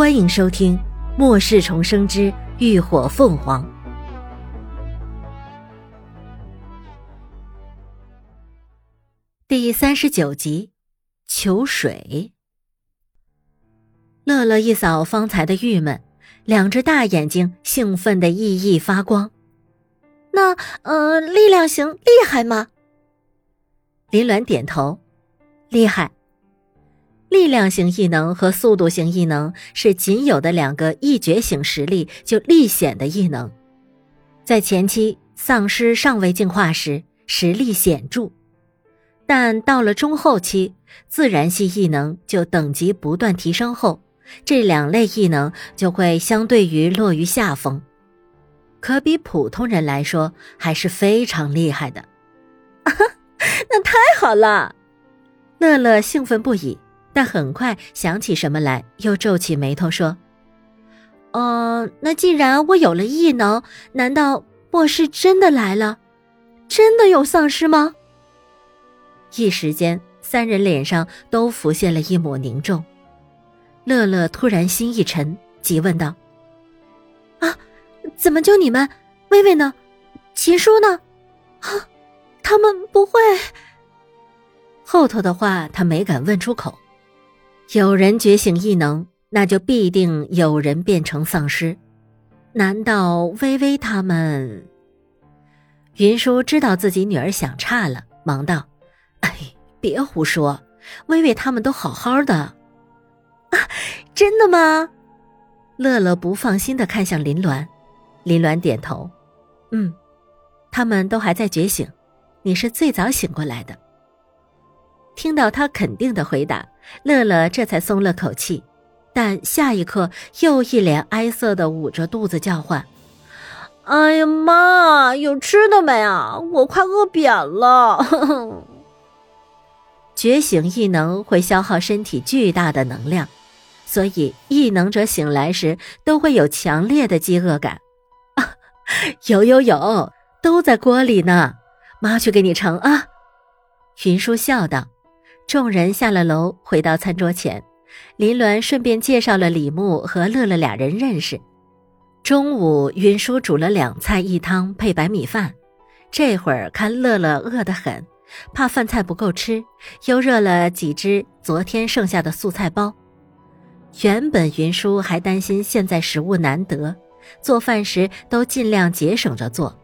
欢迎收听《末世重生之浴火凤凰》第三十九集。求水。乐乐一扫方才的郁闷，两只大眼睛兴奋的熠熠发光。那呃，力量型厉害吗？林鸾点头，厉害。力量型异能和速度型异能是仅有的两个一觉醒实力就立显的异能，在前期丧尸尚未进化时实力显著，但到了中后期，自然系异能就等级不断提升后，这两类异能就会相对于落于下风，可比普通人来说还是非常厉害的。啊 那太好了，乐乐兴奋不已。但很快想起什么来，又皱起眉头说：“哦，那既然我有了异能，难道末世真的来了？真的有丧尸吗？”一时间，三人脸上都浮现了一抹凝重。乐乐突然心一沉，急问道：“啊，怎么就你们？微微呢？秦叔呢？啊，他们不会……”后头的话他没敢问出口。有人觉醒异能，那就必定有人变成丧尸。难道微微他们？云舒知道自己女儿想岔了，忙道：“哎，别胡说，微微他们都好好的。”啊，真的吗？乐乐不放心的看向林鸾，林鸾点头：“嗯，他们都还在觉醒，你是最早醒过来的。”听到他肯定的回答。乐乐这才松了口气，但下一刻又一脸哀色的捂着肚子叫唤：“哎呀妈，有吃的没啊？我快饿扁了！”觉醒异能会消耗身体巨大的能量，所以异能者醒来时都会有强烈的饥饿感。有有有，都在锅里呢，妈去给你盛啊！云舒笑道。众人下了楼，回到餐桌前，林鸾顺便介绍了李牧和乐乐俩人认识。中午，云舒煮了两菜一汤配白米饭。这会儿看乐乐饿得很，怕饭菜不够吃，又热了几只昨天剩下的素菜包。原本云舒还担心现在食物难得，做饭时都尽量节省着做，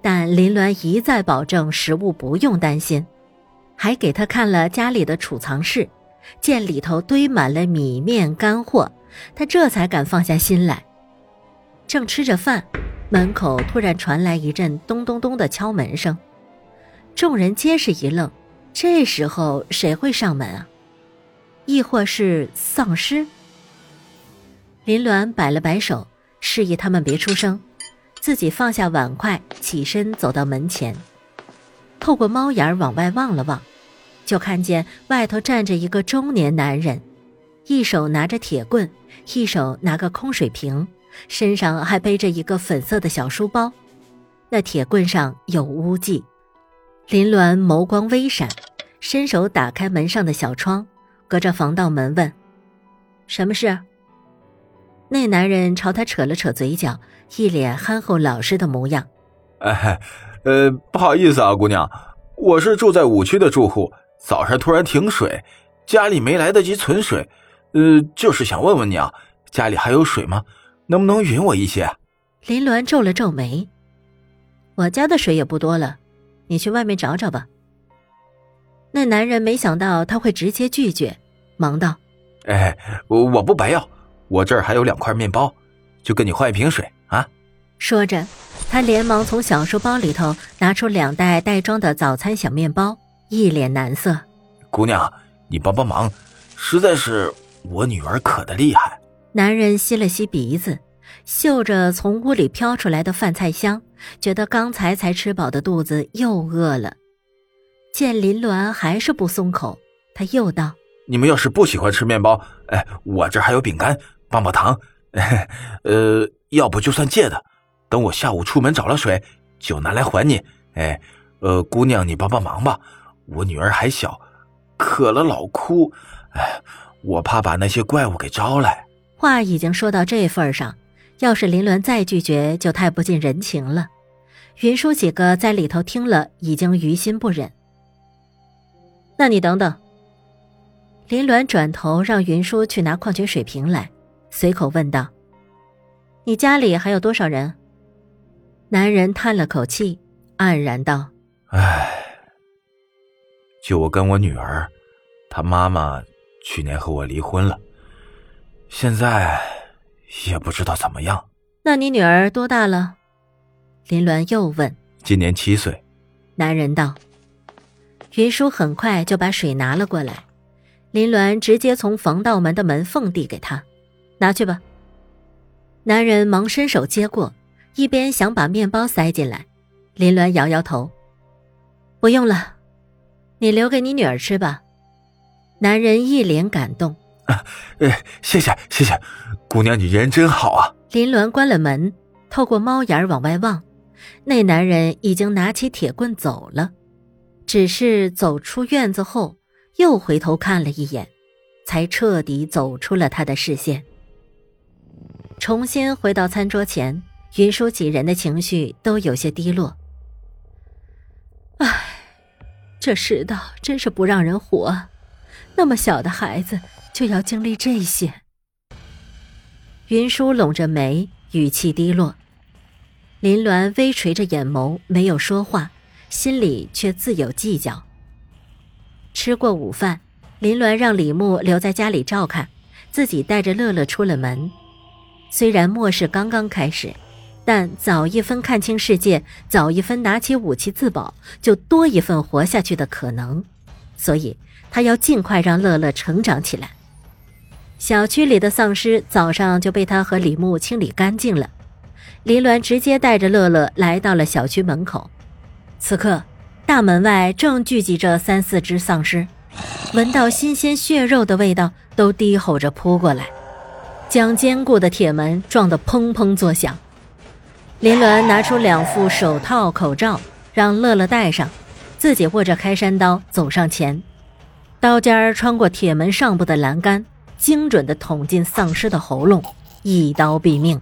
但林鸾一再保证食物不用担心。还给他看了家里的储藏室，见里头堆满了米面干货，他这才敢放下心来。正吃着饭，门口突然传来一阵咚咚咚的敲门声，众人皆是一愣。这时候谁会上门啊？亦或是丧尸？林鸾摆了摆手，示意他们别出声，自己放下碗筷，起身走到门前，透过猫眼往外望了望。就看见外头站着一个中年男人，一手拿着铁棍，一手拿个空水瓶，身上还背着一个粉色的小书包。那铁棍上有污迹。林鸾眸光微闪，伸手打开门上的小窗，隔着防盗门问：“什么事？”那男人朝他扯了扯嘴角，一脸憨厚老实的模样：“哎，呃，不好意思啊，姑娘，我是住在五区的住户。”早上突然停水，家里没来得及存水，呃，就是想问问你啊，家里还有水吗？能不能匀我一些？林鸾皱了皱眉，我家的水也不多了，你去外面找找吧。那男人没想到他会直接拒绝，忙道：“哎，我不白要，我这儿还有两块面包，就跟你换一瓶水啊。”说着，他连忙从小书包里头拿出两袋袋装的早餐小面包。一脸难色，姑娘，你帮帮忙，实在是我女儿渴的厉害。男人吸了吸鼻子，嗅着从屋里飘出来的饭菜香，觉得刚才才吃饱的肚子又饿了。见林鸾还是不松口，他又道：“你们要是不喜欢吃面包，哎，我这还有饼干、棒棒糖，呃，要不就算借的，等我下午出门找了水，就拿来还你。哎，呃，姑娘，你帮帮忙吧。”我女儿还小，渴了老哭，哎，我怕把那些怪物给招来。话已经说到这份上，要是林鸾再拒绝，就太不近人情了。云舒几个在里头听了，已经于心不忍。那你等等。林鸾转头让云舒去拿矿泉水瓶来，随口问道：“你家里还有多少人？”男人叹了口气，黯然道：“唉，就我跟我女儿，她妈妈去年和我离婚了，现在也不知道怎么样。”那你女儿多大了？林鸾又问：“今年七岁。”男人道。云舒很快就把水拿了过来，林鸾直接从防盗门的门缝递给他：“拿去吧。”男人忙伸手接过，一边想把面包塞进来。林鸾摇摇头：“不用了，你留给你女儿吃吧。”男人一脸感动：“啊，谢谢谢谢，姑娘你人真好啊。”林鸾关了门，透过猫眼往外望。那男人已经拿起铁棍走了，只是走出院子后又回头看了一眼，才彻底走出了他的视线。重新回到餐桌前，云舒几人的情绪都有些低落。唉，这世道真是不让人活，那么小的孩子就要经历这些。云舒拢着眉，语气低落。林鸾微垂着眼眸，没有说话，心里却自有计较。吃过午饭，林鸾让李牧留在家里照看，自己带着乐乐出了门。虽然末世刚刚开始，但早一分看清世界，早一分拿起武器自保，就多一份活下去的可能。所以他要尽快让乐乐成长起来。小区里的丧尸早上就被他和李牧清理干净了。林鸾直接带着乐乐来到了小区门口，此刻大门外正聚集着三四只丧尸，闻到新鲜血肉的味道，都低吼着扑过来，将坚固的铁门撞得砰砰作响。林鸾拿出两副手套、口罩，让乐乐戴上，自己握着开山刀走上前，刀尖儿穿过铁门上部的栏杆，精准地捅进丧尸的喉咙，一刀毙命。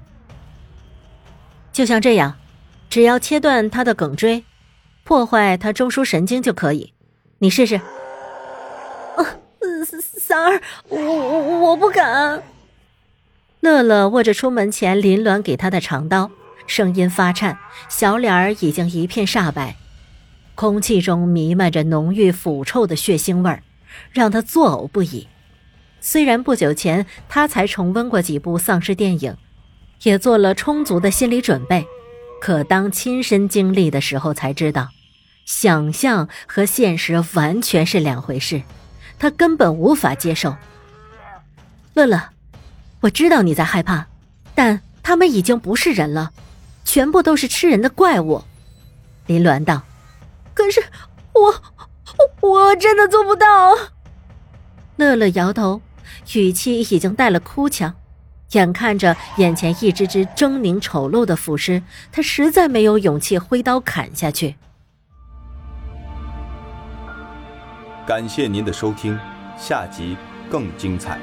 就像这样，只要切断他的梗椎，破坏他中枢神经就可以。你试试。啊，三儿，我我我不敢。乐乐握着出门前林鸾给他的长刀，声音发颤，小脸儿已经一片煞白，空气中弥漫着浓郁腐臭的血腥味儿，让他作呕不已。虽然不久前他才重温过几部丧尸电影。也做了充足的心理准备，可当亲身经历的时候，才知道，想象和现实完全是两回事，他根本无法接受。乐乐，我知道你在害怕，但他们已经不是人了，全部都是吃人的怪物。林鸾道：“可是我，我真的做不到。”乐乐摇头，语气已经带了哭腔。眼看着眼前一只只狰狞丑陋的腐尸，他实在没有勇气挥刀砍下去。感谢您的收听，下集更精彩。